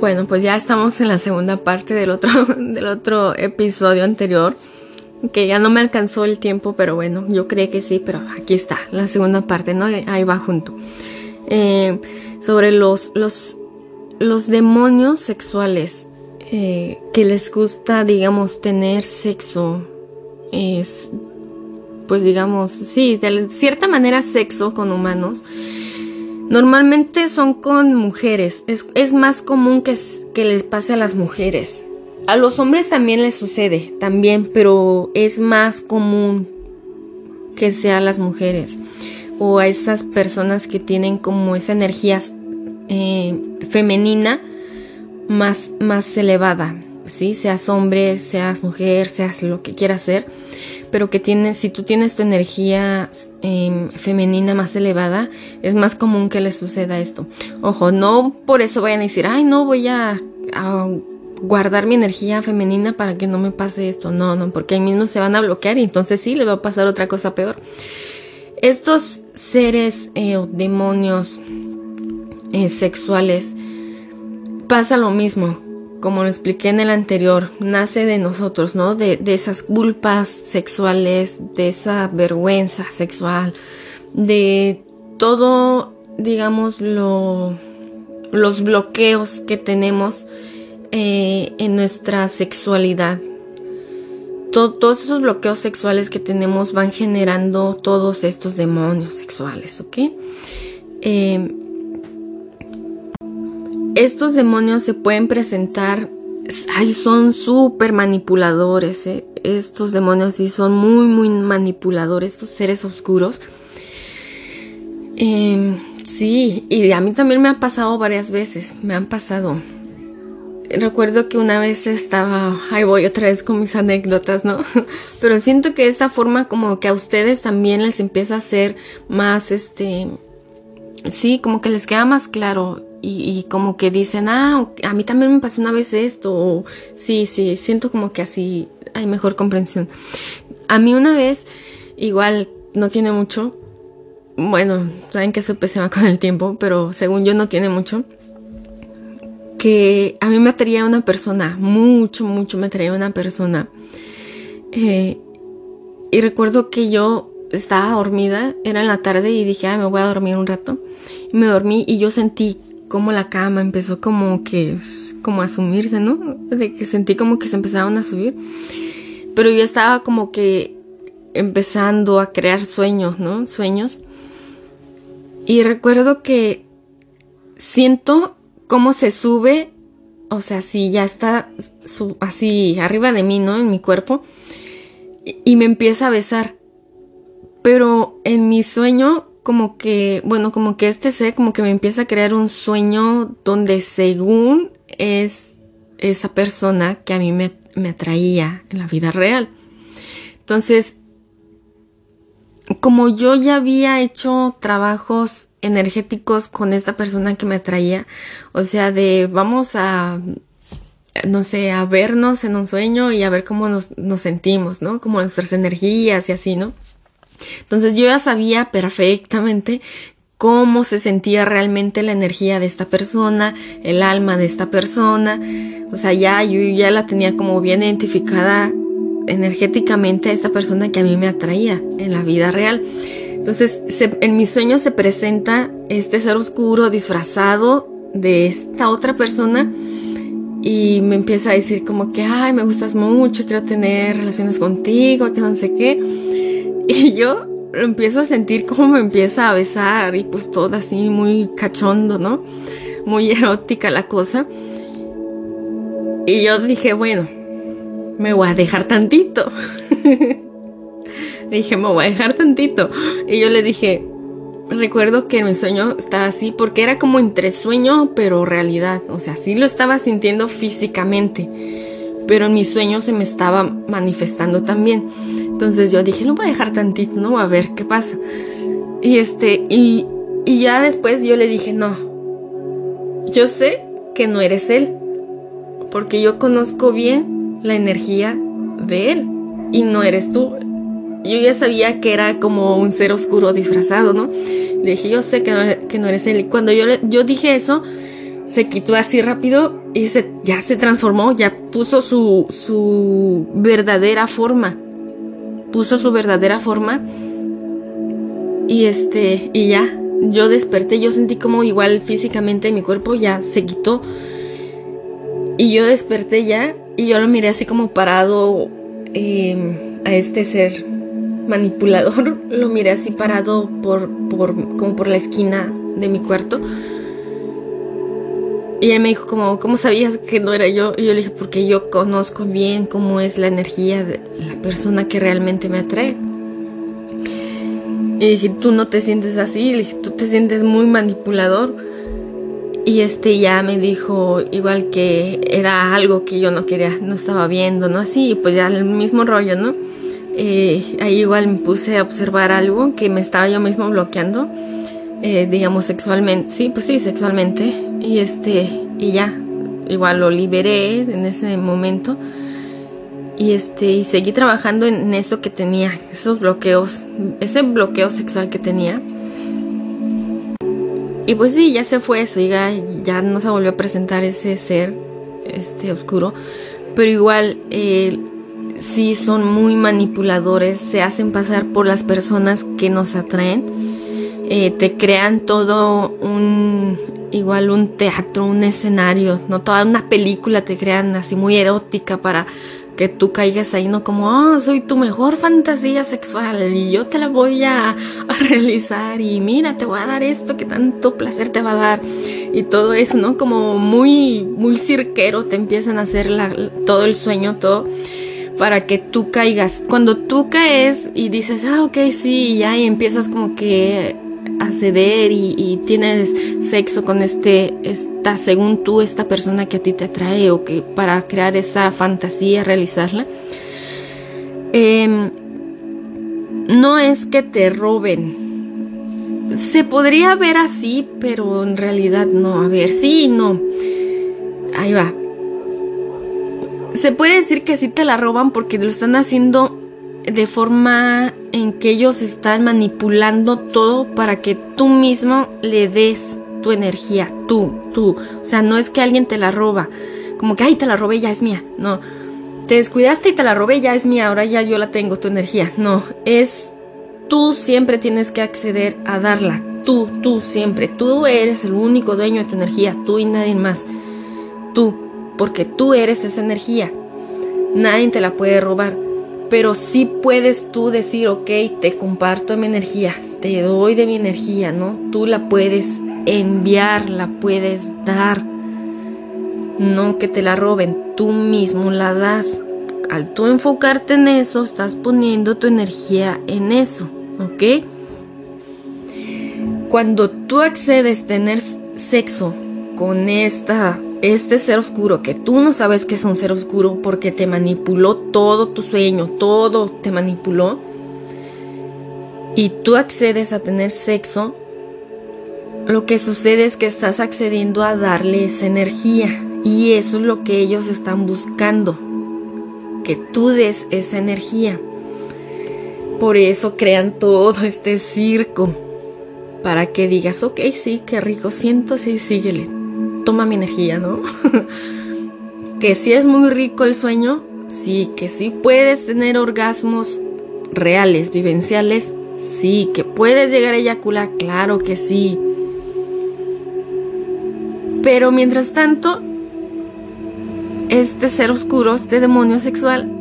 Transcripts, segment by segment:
Bueno, pues ya estamos en la segunda parte del otro, del otro episodio anterior, que ya no me alcanzó el tiempo, pero bueno, yo creí que sí, pero aquí está, la segunda parte, ¿no? Ahí va junto. Eh, sobre los, los, los demonios sexuales eh, que les gusta, digamos, tener sexo, es, pues digamos, sí, de cierta manera sexo con humanos Normalmente son con mujeres. Es, más común que, les pase a las mujeres. A los hombres también les sucede, también, pero es más común que sea las mujeres o a esas personas que tienen como esa energía eh, femenina más, más elevada, ¿sí? Seas hombre, seas mujer, seas lo que quieras ser pero que tienes, si tú tienes tu energía em, femenina más elevada, es más común que les suceda esto. Ojo, no por eso vayan a decir, ay, no voy a, guardar mi energía femenina para que no me pase esto. No, no, porque ahí mismo se van a bloquear y entonces sí, le va a pasar otra cosa peor. Estos seres eh, o demonios eh, sexuales pasa lo mismo como lo expliqué en el anterior, nace de nosotros, ¿no? De, esas culpas sexuales, de esa vergüenza sexual, de todo, digamos, lo, los bloqueos que tenemos eh, en nuestra sexualidad. todos esos bloqueos sexuales que tenemos van generando todos estos demonios sexuales, ¿ok? Eh, estos demonios se pueden presentar, ay, son súper manipuladores, ¿eh? estos demonios sí son muy, muy manipuladores, estos seres oscuros. Em, sí, y a mí también me ha pasado varias veces, me han pasado. Recuerdo que una vez estaba, ahí voy otra vez con mis anécdotas, ¿no? Pero siento que de esta forma como que a ustedes también les empieza a ser más, este, sí, como que les queda más claro y, como que dicen, ah, a mí también me pasó una vez esto, o sí, sí, siento como que así hay mejor comprensión. A mí una vez, igual no tiene mucho, bueno, saben que eso se va con el tiempo, pero según yo no tiene mucho, que a mí me atraía una persona, mucho, mucho me atraía una persona. Eh, y recuerdo que yo estaba dormida, era en la tarde y dije, ay, me voy a dormir un rato. Y me dormí y yo sentí como la cama empezó como que, como a sumirse, ¿no? De que sentí como que se empezaban a subir. Pero yo estaba como que empezando a crear sueños, ¿no? Sueños. Y recuerdo que siento cómo se sube, o sea, si ya está así arriba de mí, ¿no? En mi cuerpo. y me empieza a besar. Pero en mi sueño como que, bueno, como que este ser como que me empieza a crear un sueño donde según es esa persona que a mí me, me atraía en la vida real. Entonces, como yo ya había hecho trabajos energéticos con esta persona que me atraía, o sea, de vamos a, no sé, a vernos en un sueño y a ver cómo nos, nos sentimos, ¿no? Como nuestras energías y así, ¿no? Entonces yo ya sabía perfectamente cómo se sentía realmente la energía de esta persona, el alma de esta persona. O sea, ya yo ya la tenía como bien identificada energéticamente a esta persona que a mí me atraía en la vida real. Entonces, en mis sueños se presenta este ser oscuro disfrazado de esta otra persona y me empieza a decir como que, ay, me gustas mucho, quiero tener relaciones contigo, que no sé qué. Y yo empiezo a sentir como me empieza a besar y pues todo así muy cachondo, ¿no? Muy erótica la cosa. Y yo dije, bueno, me voy a dejar tantito. dije, me voy a dejar tantito. Y yo le dije, recuerdo que mi sueño estaba así, porque era como entre sueño, pero realidad. O sea, sí lo estaba sintiendo físicamente, pero en mi sueño se me estaba manifestando también. Entonces yo dije, lo voy a dejar tantito, ¿no? A ver qué pasa. Y este, y, y ya después yo le dije, no, yo sé que no eres él, porque yo conozco bien la energía de él y no eres tú. Yo ya sabía que era como un ser oscuro disfrazado, ¿no? Le dije, yo sé que no, que no eres él. Y cuando yo, yo dije eso, se quitó así rápido y se, ya se transformó, ya puso su, su verdadera forma. Puso su verdadera forma. Y este, y ya, yo desperté, yo sentí como igual físicamente mi cuerpo ya se quitó. Y yo desperté ya y yo lo miré así como parado em, a este ser manipulador. Lo miré así parado por, por, como por la esquina de mi cuarto. Y él me dijo como, ¿cómo sabías que no era yo? Y yo le dije, porque yo conozco bien cómo es la energía de la persona que realmente me atrae. Y dije, tú no te sientes así, le dije, tú te sientes muy manipulador. Y este ya me dijo igual que era algo que yo no quería, no estaba viendo, ¿no? Así, pues ya el mismo rollo, ¿no? Eh, ahí igual me puse a observar algo que me estaba yo mismo bloqueando eh, digamos, sexualmente. Sí, pues sí, sexualmente. Y este, y ya, igual lo liberé en ese momento. Y este, y seguí trabajando en eso que tenía, esos bloqueos, ese bloqueo sexual que tenía. Y pues sí, ya se fue eso, ya, ya no se volvió a presentar ese ser, este oscuro. Pero igual, eh, sí son muy manipuladores, se hacen pasar por las personas que nos atraen eh, te crean todo un, igual un teatro, un escenario, no toda una película te crean así muy erótica para que tú caigas ahí, no como, oh, soy tu mejor fantasía sexual y yo te la voy a, realizar y mira, te voy a dar esto que tanto placer te va a dar y todo eso, ¿no? Como muy, muy cirquero te empiezan a hacer todo el sueño, todo para que tú caigas. Cuando tú caes y dices, ah, ok, sí, y ya y empiezas como que acceder y, y, tienes sexo con este, esta, según tú, esta persona que a ti te atrae o que para crear esa fantasía, realizarla, em, no es que te roben. Se podría ver así, pero en realidad no. A ver, sí y no. Ahí va. Se puede decir que sí te la roban porque lo están haciendo de forma en que ellos están manipulando todo para que tú mismo le des tu energía, tú, tú. O sea, no es que alguien te la roba, como que, ay, te la robé, ya es mía. No, te descuidaste y te la robé, ya es mía, ahora ya yo la tengo, tu energía. No, es tú siempre tienes que acceder a darla. Tú, tú siempre. Tú eres el único dueño de tu energía, tú y nadie más. Tú, porque tú eres esa energía. Nadie te la puede robar pero sí puedes tú decir, ok, te comparto mi energía, te doy de mi energía, ¿no? Tú la puedes enviar, la puedes dar, no que te la roben, tú mismo la das. Al tú enfocarte en eso, estás poniendo tu energía en eso, ¿ok? Cuando tú accedes a tener sexo con esta este ser oscuro que tú no sabes que es un ser oscuro porque te manipuló todo tu sueño, todo te manipuló, y tú accedes a tener sexo, lo que sucede es que estás accediendo a darle esa energía y eso es lo que ellos están buscando, que tú des esa energía. Por eso crean todo este circo, para que digas, ok, sí, qué rico siento, sí, síguele, toma mi energía, ¿no? que si es muy rico el sueño, sí, que sí puedes tener orgasmos reales, vivenciales, sí, que puedes llegar a eyacular, claro que sí. Pero mientras tanto, este ser oscuro, este demonio sexual,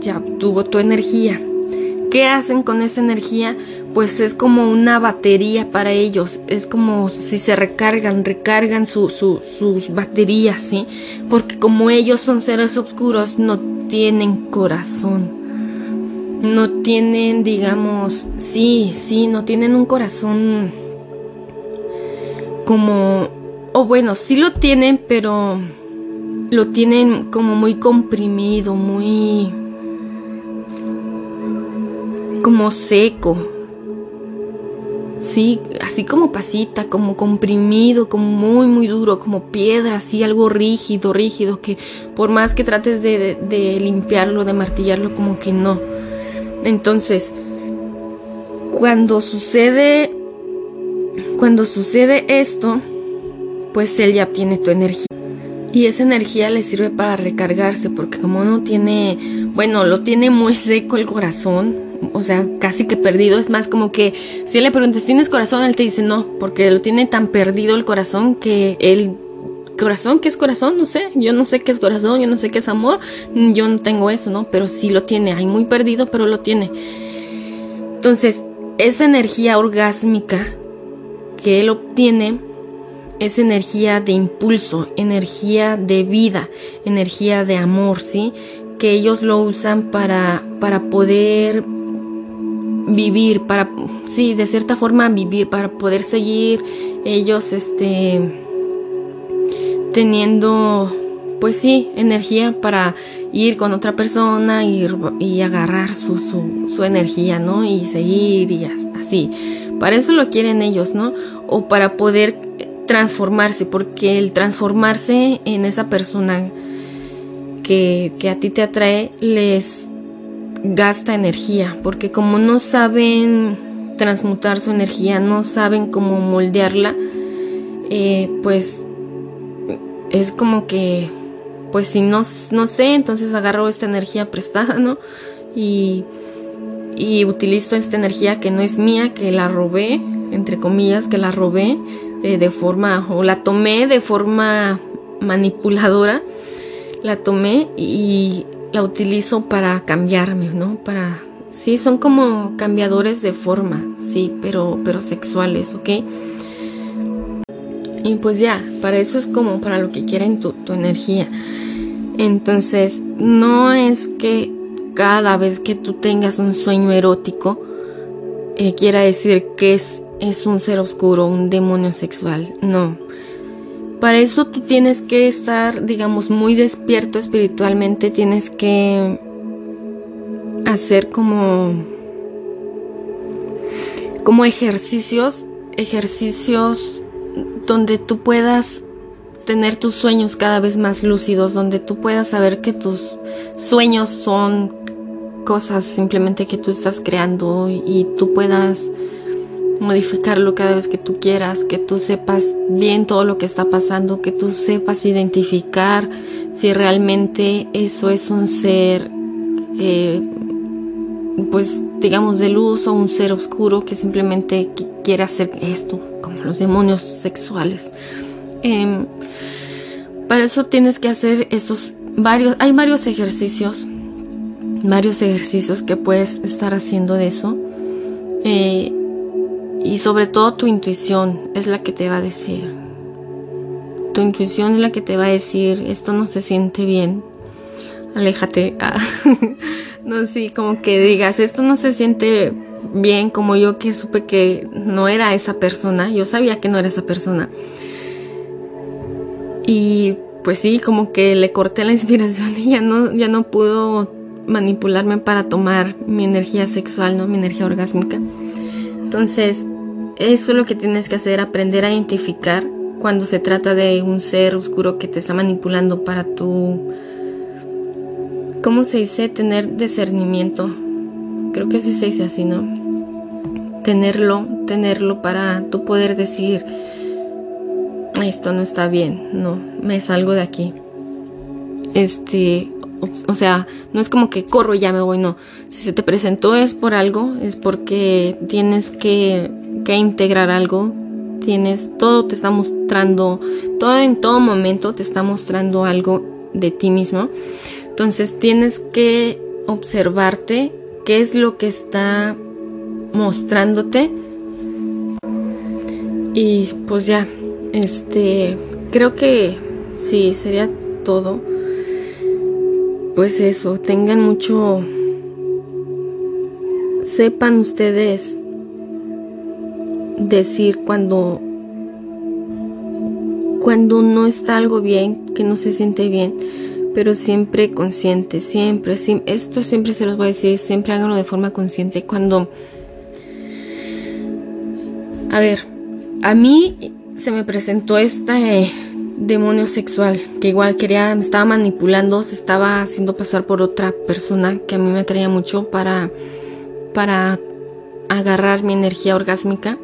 ya obtuvo tu energía. ¿Qué hacen con esa energía? Pues es como una batería para ellos, es como si se recargan, recargan sus baterías, ¿sí? Porque como ellos son seres oscuros, no tienen corazón, no tienen, digamos, sí, sí, no tienen un corazón como, o bueno, sí lo tienen, pero lo tienen como muy comprimido, muy como seco, Sí, así como pasita, como comprimido, como muy, muy duro, como piedra, así algo rígido, rígido, que por más que trates de, de, limpiarlo, de martillarlo, como que no. Entonces, cuando sucede, cuando sucede esto, pues él ya tiene tu energía. Y esa energía le sirve para recargarse, porque como uno tiene, bueno, lo tiene muy seco el corazón, o sea, casi que perdido. Es más como que si le preguntas, ¿tienes corazón? Él te dice no, porque lo tiene tan perdido el corazón que él corazón, ¿qué es corazón? No sé, yo no sé qué es corazón, yo no sé qué es amor, yo no tengo eso, ¿no? Pero sí lo tiene, hay muy perdido, pero lo tiene. Entonces, esa energía orgásmica que él obtiene es energía de impulso, energía de vida, energía de amor, ¿sí? Que ellos lo usan para, para poder vivir, para, sí, de cierta forma vivir, para poder seguir ellos, este, teniendo, pues sí, energía para ir con otra persona y, agarrar su, su, su energía, ¿no? Y seguir y así. Para eso lo quieren ellos, ¿no? O para poder transformarse, porque el transformarse en esa persona que, que a ti te atrae les gasta energía, porque como no saben transmutar su energía, no saben cómo moldearla, eh, pues es como que, pues si no, no sé, entonces agarro esta energía prestada, ¿no? Y, y utilizo esta energía que no es mía, que la robé, entre comillas, que la robé eh, de forma, o la tomé de forma manipuladora, la tomé y la utilizo para cambiarme, ¿no? Para, sí, son como cambiadores de forma, sí, pero, pero sexuales, ¿ok? Y pues ya, para eso es como para lo que quieren tu, tu energía. Entonces, no es que cada vez que tú tengas un sueño erótico, eh, quiera decir que es es un ser oscuro, un demonio sexual. No. Para eso tú tienes que estar, digamos, muy despierto espiritualmente, tienes que hacer como como ejercicios, ejercicios donde tú puedas tener tus sueños cada vez más lúcidos, donde tú puedas saber que tus sueños son cosas simplemente que tú estás creando y tú puedas modificarlo cada vez que tú quieras, que tú sepas bien todo lo que está pasando, que tú sepas identificar si realmente eso es un ser que, pues digamos, de luz o un ser oscuro que simplemente quiere hacer esto, como los demonios sexuales. Em, para eso tienes que hacer estos varios, hay varios ejercicios, varios ejercicios que puedes estar haciendo de eso. Eh, y sobre todo tu intuición es la que te va a decir. Tu intuición es la que te va a decir, esto no se siente bien. Aléjate. Ah. no, sí, como que digas, esto no se siente bien, como yo que supe que no era esa persona. Yo sabía que no era esa persona. Y pues sí, como que le corté la inspiración y ya no, ya no pudo manipularme para tomar mi energía sexual, ¿no? Mi energía orgásmica. Entonces, eso es lo que tienes que hacer, aprender a identificar cuando se trata de un ser oscuro que te está manipulando para tu... ¿Cómo se dice? Tener discernimiento. Creo que sí se dice así, ¿no? Tenerlo, tenerlo para tu poder decir, esto no está bien, no, me salgo de aquí. Este, o sea, no es como que corro y ya me voy, no. Si se te presentó es por algo, es porque tienes que, que integrar algo, tienes, todo te está mostrando, todo en todo momento te está mostrando algo de ti mismo. Entonces tienes que observarte qué es lo que está mostrándote. Y pues ya, este, creo que sí, sería todo pues eso, tengan mucho, sepan ustedes decir cuando, cuando no está algo bien, que no se siente bien, pero siempre consciente, siempre, esto siempre se los voy a decir, siempre háganlo de forma consciente. Cuando, a ver, a mí se me presentó esta... Eh, demonio sexual que igual quería, me estaba manipulando, se estaba haciendo pasar por otra persona que a mí me atraía mucho para, para agarrar mi energía orgásmica.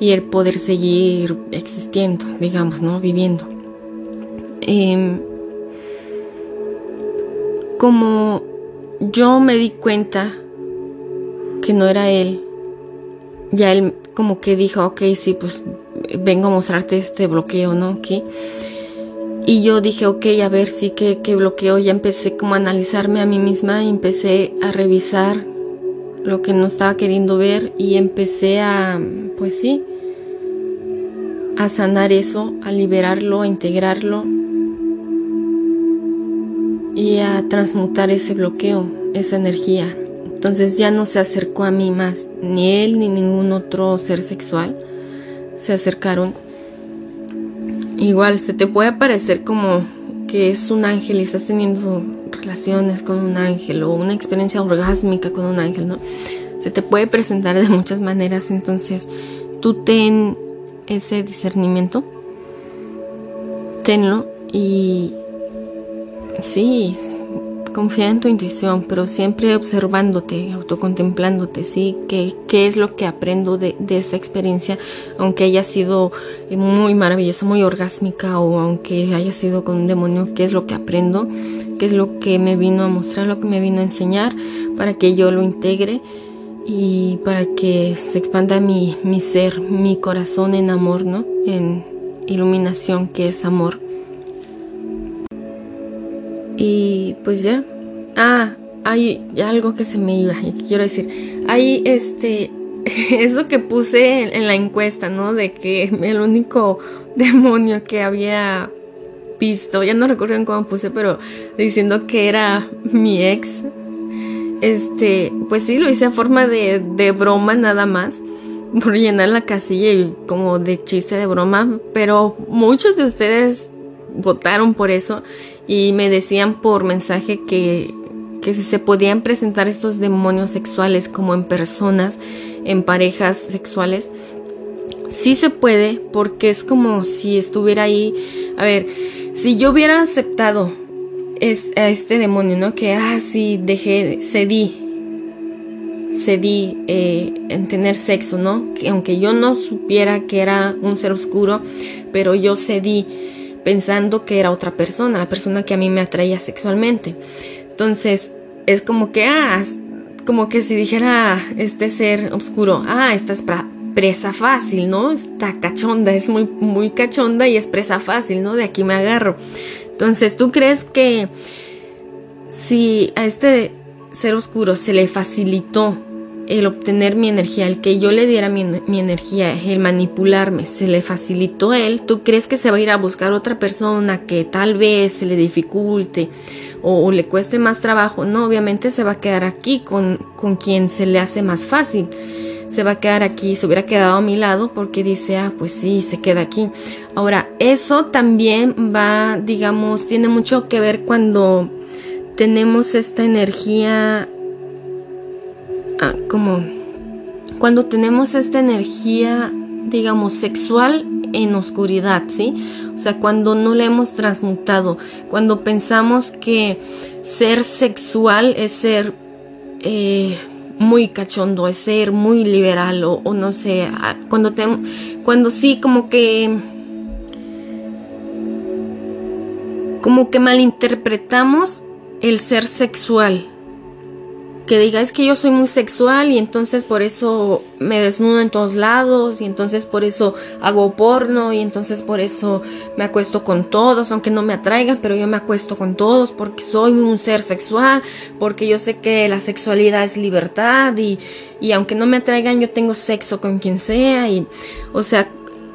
y el poder seguir existiendo, digamos, ¿no? Viviendo. Em, como yo me di cuenta que no era él, ya él como que dijo, ok, sí, pues vengo a mostrarte este bloqueo, ¿no? Y yo dije, ok, a ver, sí, que, que bloqueo. Ya empecé como a analizarme a mí misma y empecé a revisar lo que no estaba queriendo ver y empecé a, pues sí, a sanar eso, a liberarlo, a integrarlo y a transmutar ese bloqueo, esa energía. Entonces ya no se acercó a mí más, ni él ni ningún otro ser sexual se acercaron. Igual se te puede parecer como que es un ángel y estás teniendo relaciones con un ángel o una experiencia orgásmica con un ángel, ¿no? Se te puede presentar de muchas maneras, entonces tú ten ese discernimiento, tenlo y sí, confía en tu intuición, pero siempre observándote, autocontemplándote, ¿sí? ¿Qué, qué es lo que aprendo de, de, esta experiencia? Aunque haya sido muy maravillosa, muy orgásmica, o aunque haya sido con un demonio, ¿qué es lo que aprendo? ¿Qué es lo que me vino a mostrar, lo que me vino a enseñar para que yo lo integre? y para que se expanda mi, mi ser, mi corazón en amor, ¿no? En iluminación que es amor. Y pues ya. Ah, hay algo que se me iba, quiero decir. Hay este, eso que puse en, la encuesta, ¿no? De que el único demonio que había visto, ya no recuerdo en cómo puse, pero diciendo que era mi ex, este, pues sí, lo hice a forma de, de broma nada más, por llenar la casilla y como de chiste de broma, pero muchos de ustedes votaron por eso y me decían por mensaje que, que si se podían presentar estos demonios sexuales como en personas, en parejas sexuales, sí se puede porque es como si estuviera ahí, a ver, si yo hubiera aceptado es a este demonio, ¿no? Que, ah, sí, dejé, cedí, cedí eh, en tener sexo, ¿no? Que aunque yo no supiera que era un ser oscuro, pero yo cedí pensando que era otra persona, la persona que a mí me atraía sexualmente. Entonces, es como que, ah, como que si dijera este ser oscuro, ah, esta es presa fácil, ¿no? Está cachonda, es muy, muy cachonda y es presa fácil, ¿no? De aquí me agarro. Entonces, ¿tú crees que si a este ser oscuro se le facilitó el obtener mi energía, el que yo le diera mi, energía, el manipularme, se le facilitó a él, ¿tú crees que se va a ir a buscar otra persona que tal vez se le dificulte o, le cueste más trabajo? No, obviamente se va a quedar aquí con, con quien se le hace más fácil se va a quedar aquí, se hubiera quedado a mi lado porque dice, ah, pues sí, se queda aquí. Ahora, eso también va, digamos, tiene mucho que ver cuando tenemos esta energía, ah, como, cuando tenemos esta energía, digamos, sexual en oscuridad, ¿sí? O sea, cuando no la hemos transmutado, cuando pensamos que ser sexual es ser... Eh, muy cachondo, es ser muy liberal o, no sé, cuando cuando sí como que como que malinterpretamos el ser sexual, que diga es que yo soy muy sexual y entonces por eso me desnudo en todos lados y entonces por eso hago porno y entonces por eso me acuesto con todos, aunque no me atraigan, pero yo me acuesto con todos porque soy un ser sexual, porque yo sé que la sexualidad es libertad y, y aunque no me atraigan yo tengo sexo con quien sea y o sea,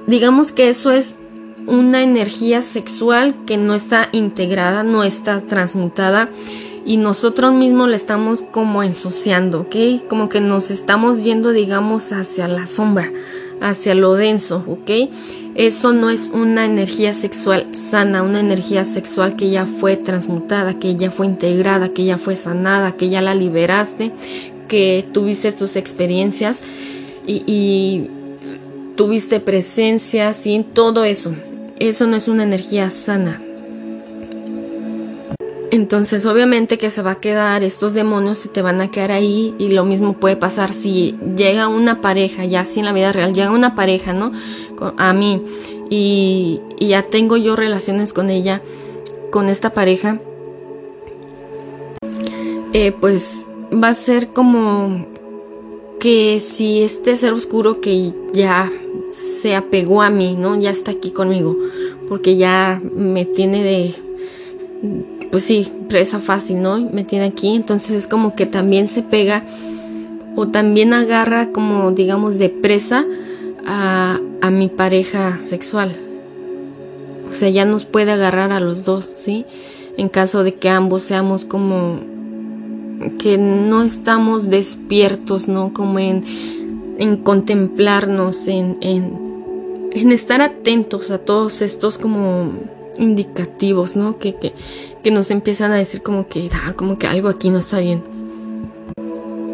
digamos que eso es una energía sexual que no está integrada, no está transmutada y nosotros mismos le estamos como ensuciando, ¿ok? Como que nos estamos yendo, digamos, hacia la sombra, hacia lo denso, ¿ok? Eso no es una energía sexual sana, una energía sexual que ya fue transmutada, que ya fue integrada, que ya fue sanada, que ya la liberaste, que tuviste tus experiencias y, tuviste presencia, ¿sí? Todo eso. Eso no es una energía sana, Entonces, obviamente que se va a quedar, estos demonios se te van a quedar ahí y lo mismo puede pasar si llega una pareja, ya así en la vida real, llega una pareja, ¿no? A mí y, ya tengo yo relaciones con ella, con esta pareja, eh, pues va a ser como que si este ser oscuro que ya se apegó a mí, ¿no? Ya está aquí conmigo, porque ya me tiene de pues sí, presa fácil, ¿no? Me tiene aquí, entonces es como que también se pega o también agarra como digamos de presa a, a mi pareja sexual. O sea, ya nos puede agarrar a los dos, ¿sí? En caso de que ambos seamos como que no estamos despiertos, ¿no? Como en, en contemplarnos, en, en, en estar atentos a todos estos como indicativos, ¿no? Que, que, que nos empiezan a decir como que, ah, como que algo aquí no está bien.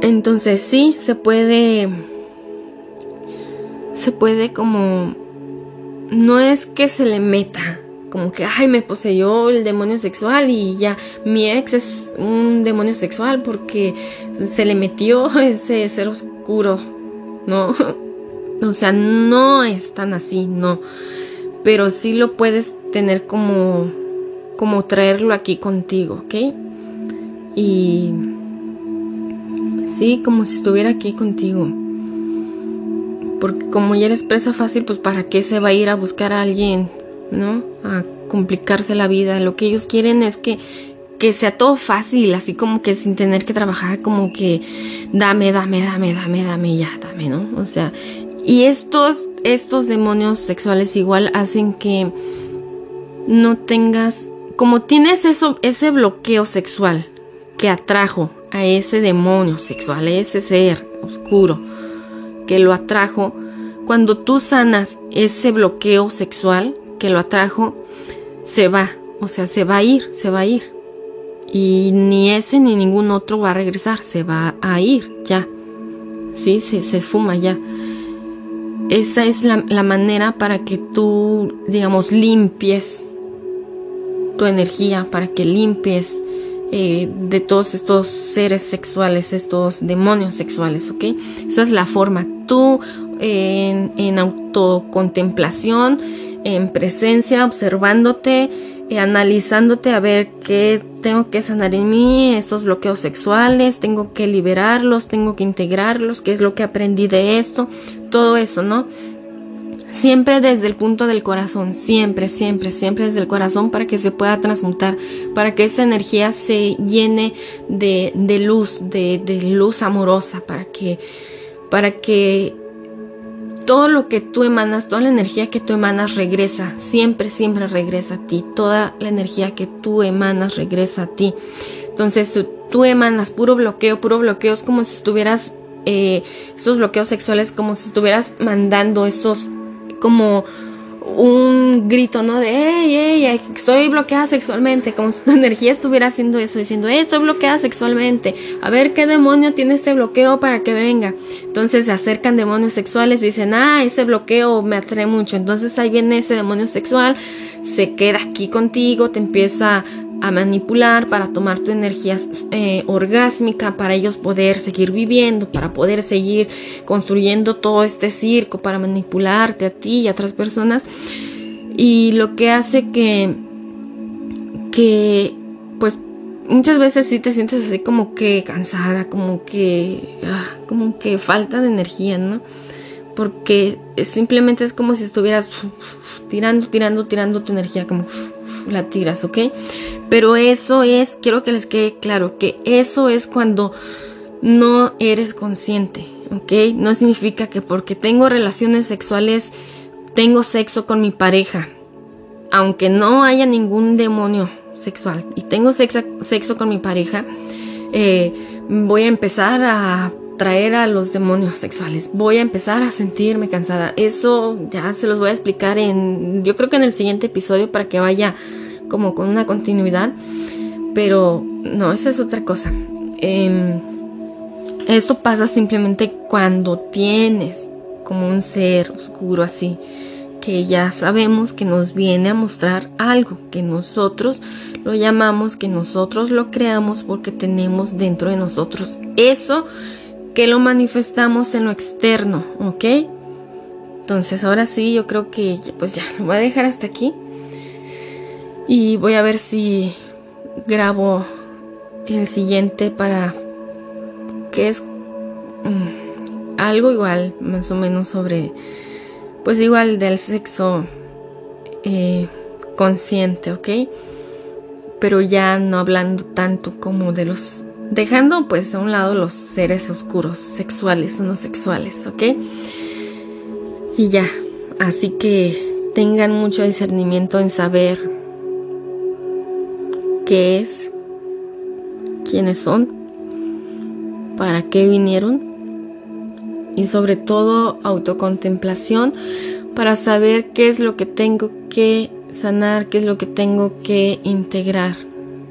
Entonces sí, se puede, se puede como, no es que se le meta, como que, ay, me poseyó el demonio sexual y ya, mi ex es un demonio sexual porque se le metió ese ser oscuro, ¿no? O sea, no es tan así, no. Pero sí lo puedes tener como como traerlo aquí contigo, ¿ok? Y sí, como si estuviera aquí contigo. Porque como ya eres presa fácil, pues para qué se va a ir a buscar a alguien, ¿no? A complicarse la vida. Lo que ellos quieren es que que sea todo fácil, así como que sin tener que trabajar, como que dame, dame, dame, dame, dame, ya, dame, ¿no? O sea, y estos, estos demonios sexuales igual hacen que no tengas como tienes eso, ese bloqueo sexual que atrajo a ese demonio sexual, a ese ser oscuro que lo atrajo, cuando tú sanas ese bloqueo sexual que lo atrajo, se va, o sea, se va a ir, se va a ir. Y ni ese ni ningún otro va a regresar, se va a ir ya. Sí, se, se esfuma ya. Esa es la, la manera para que tú, digamos, limpies tu energía, para que limpies eh, de todos estos seres sexuales, estos demonios sexuales, ¿ok? Esa es la forma. Tú en, en autocontemplación, en presencia, observándote, eh, analizándote a ver qué tengo que sanar en mí, estos bloqueos sexuales, tengo que liberarlos, tengo que integrarlos, qué es lo que aprendí de esto, todo eso, ¿no? Siempre desde el punto del corazón, siempre, siempre, siempre desde el corazón para que se pueda transmutar, para que esa energía se llene de, de luz, de, de, luz amorosa, para que, para que todo lo que tú emanas, toda la energía que tú emanas regresa, siempre, siempre regresa a ti, toda la energía que tú emanas regresa a ti. Entonces, tú emanas puro bloqueo, puro bloqueo, es como si estuvieras, eh, esos bloqueos sexuales, como si estuvieras mandando esos como un grito, ¿no? De, hey, hey, estoy bloqueada sexualmente, como si tu energía estuviera haciendo eso, diciendo, hey, estoy bloqueada sexualmente, a ver qué demonio tiene este bloqueo para que venga. Entonces se acercan demonios sexuales, dicen, ah, ese bloqueo me atrae mucho. Entonces ahí viene ese demonio sexual, se queda aquí contigo, te empieza a manipular para tomar tu energía eh, orgásmica, para ellos poder seguir viviendo, para poder seguir construyendo todo este circo, para manipularte a ti y a otras personas. Y lo que hace que, que, pues, muchas veces sí te sientes así como que cansada, como que, ah, como que falta de energía, ¿no? Porque simplemente es como si estuvieras tirando, tirando, tirando tu energía, como la tiras, ¿ok? Pero eso es, quiero que les quede claro, que eso es cuando no eres consciente, ¿ok? No significa que porque tengo relaciones sexuales, tengo sexo con mi pareja, aunque no haya ningún demonio sexual y tengo sexo, sexo con mi pareja, eh, voy a empezar a traer a los demonios sexuales. Voy a empezar a sentirme cansada. Eso ya se los voy a explicar en, yo creo que en el siguiente episodio para que vaya como con una continuidad. Pero no, esa es otra cosa. Em, esto pasa simplemente cuando tienes como un ser oscuro así que ya sabemos que nos viene a mostrar algo, que nosotros lo llamamos, que nosotros lo creamos porque tenemos dentro de nosotros eso que lo manifestamos en lo externo, ¿ok? Entonces ahora sí, yo creo que pues ya lo voy a dejar hasta aquí. Y voy a ver si grabo el siguiente para que es mm, algo igual, más o menos sobre, pues igual del sexo eh, consciente, ¿ok? Pero ya no hablando tanto como de los, dejando pues a un lado los seres oscuros, sexuales o no sexuales, ¿ok? Y ya, así que tengan mucho discernimiento en saber qué es, quiénes son, para qué vinieron y sobre todo autocontemplación para saber qué es lo que tengo que sanar, qué es lo que tengo que integrar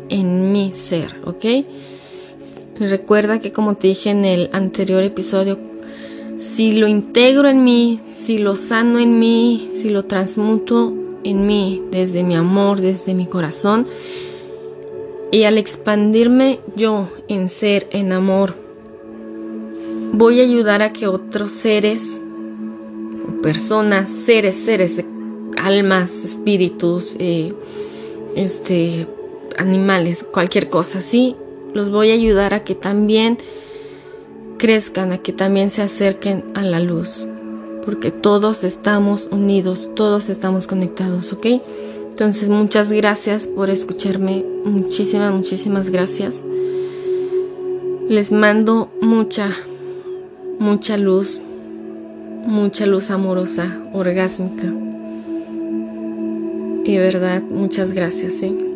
en mi ser, ¿ok? Recuerda que como te dije en el anterior episodio, si lo integro en mí, si lo sano en mí, si lo transmuto en mí desde mi amor, desde mi corazón, y al expandirme yo en ser, en amor, voy a ayudar a que otros seres, personas, seres, seres, almas, espíritus, eh, este, animales, cualquier cosa, ¿sí? Los voy a ayudar a que también crezcan, a que también se acerquen a la luz, porque todos estamos unidos, todos estamos conectados, ¿ok? Entonces, muchas gracias por escucharme. Muchísimas, muchísimas gracias. Les mando mucha, mucha luz, mucha luz amorosa, orgásmica. Y de verdad, muchas gracias, ¿sí?